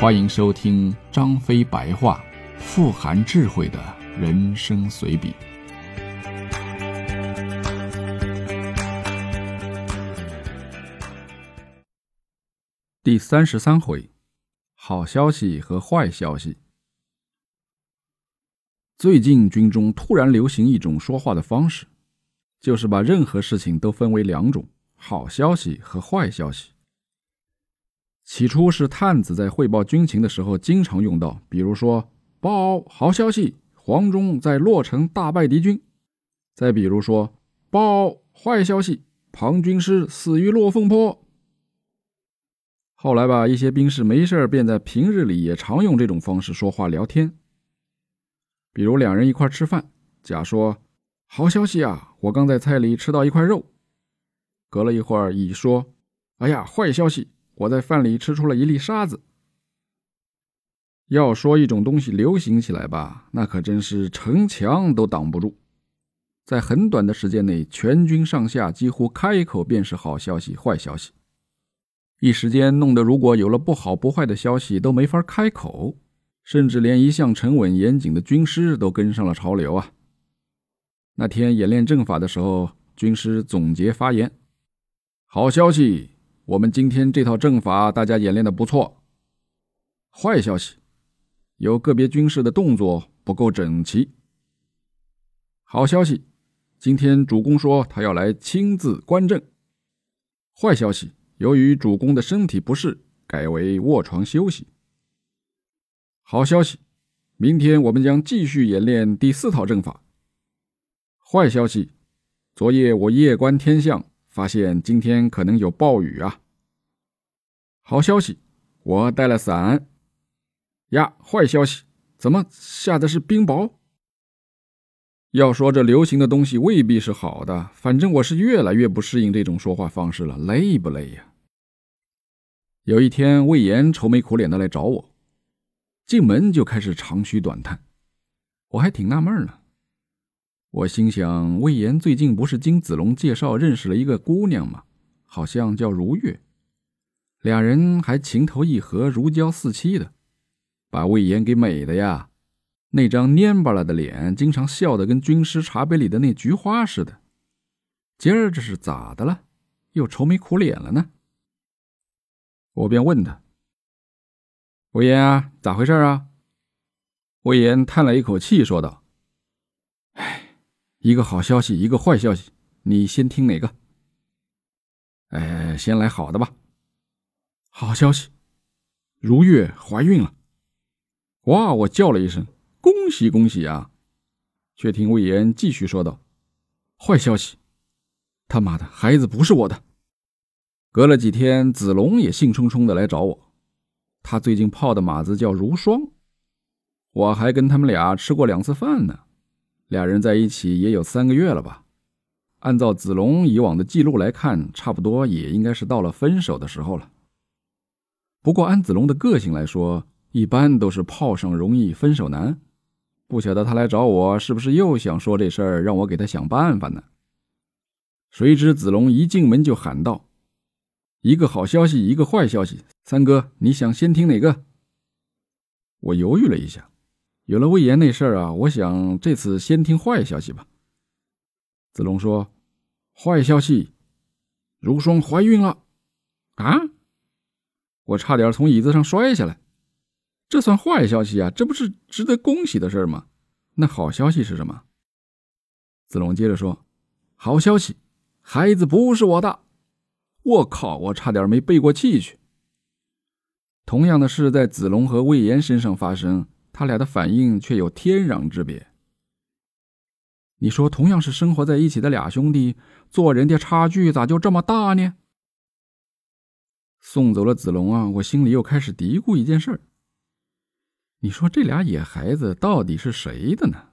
欢迎收听张飞白话，富含智慧的人生随笔。第三十三回，好消息和坏消息。最近军中突然流行一种说话的方式，就是把任何事情都分为两种：好消息和坏消息。起初是探子在汇报军情的时候经常用到，比如说报好消息，黄忠在洛城大败敌军；再比如说报坏消息，庞军师死于落凤坡。后来吧，一些兵士没事便在平日里也常用这种方式说话聊天。比如两人一块吃饭，甲说：“好消息啊，我刚在菜里吃到一块肉。”隔了一会儿，乙说：“哎呀，坏消息。”我在饭里吃出了一粒沙子。要说一种东西流行起来吧，那可真是城墙都挡不住。在很短的时间内，全军上下几乎开口便是好消息、坏消息，一时间弄得如果有了不好不坏的消息都没法开口，甚至连一向沉稳严谨的军师都跟上了潮流啊。那天演练阵法的时候，军师总结发言：“好消息。”我们今天这套阵法，大家演练的不错。坏消息，有个别军士的动作不够整齐。好消息，今天主公说他要来亲自观阵。坏消息，由于主公的身体不适，改为卧床休息。好消息，明天我们将继续演练第四套阵法。坏消息，昨夜我夜观天象。发现今天可能有暴雨啊！好消息，我带了伞。呀，坏消息，怎么下的是冰雹？要说这流行的东西未必是好的，反正我是越来越不适应这种说话方式了，累不累呀？有一天，魏延愁眉苦脸的来找我，进门就开始长吁短叹，我还挺纳闷呢。我心想，魏延最近不是经子龙介绍认识了一个姑娘吗？好像叫如月，俩人还情投意合，如胶似漆的，把魏延给美的呀！那张蔫巴了的脸，经常笑得跟军师茶杯里的那菊花似的。今儿这是咋的了？又愁眉苦脸了呢？我便问他：“魏延啊，咋回事啊？”魏延叹了一口气，说道。一个好消息，一个坏消息，你先听哪个？哎，先来好的吧。好消息，如月怀孕了。哇！我叫了一声，恭喜恭喜啊！却听魏延继续说道：“坏消息，他妈的，孩子不是我的。”隔了几天，子龙也兴冲冲的来找我。他最近泡的马子叫如霜，我还跟他们俩吃过两次饭呢。俩人在一起也有三个月了吧？按照子龙以往的记录来看，差不多也应该是到了分手的时候了。不过按子龙的个性来说，一般都是泡上容易分手难。不晓得他来找我是不是又想说这事儿，让我给他想办法呢？谁知子龙一进门就喊道：“一个好消息，一个坏消息，三哥，你想先听哪个？”我犹豫了一下。有了魏延那事儿啊，我想这次先听坏消息吧。子龙说：“坏消息，如霜怀孕了。”啊！我差点从椅子上摔下来。这算坏消息啊？这不是值得恭喜的事吗？那好消息是什么？子龙接着说：“好消息，孩子不是我的。”我靠！我差点没背过气去。同样的事在子龙和魏延身上发生。他俩的反应却有天壤之别。你说，同样是生活在一起的俩兄弟，做人的差距咋就这么大呢？送走了子龙啊，我心里又开始嘀咕一件事。你说这俩野孩子到底是谁的呢？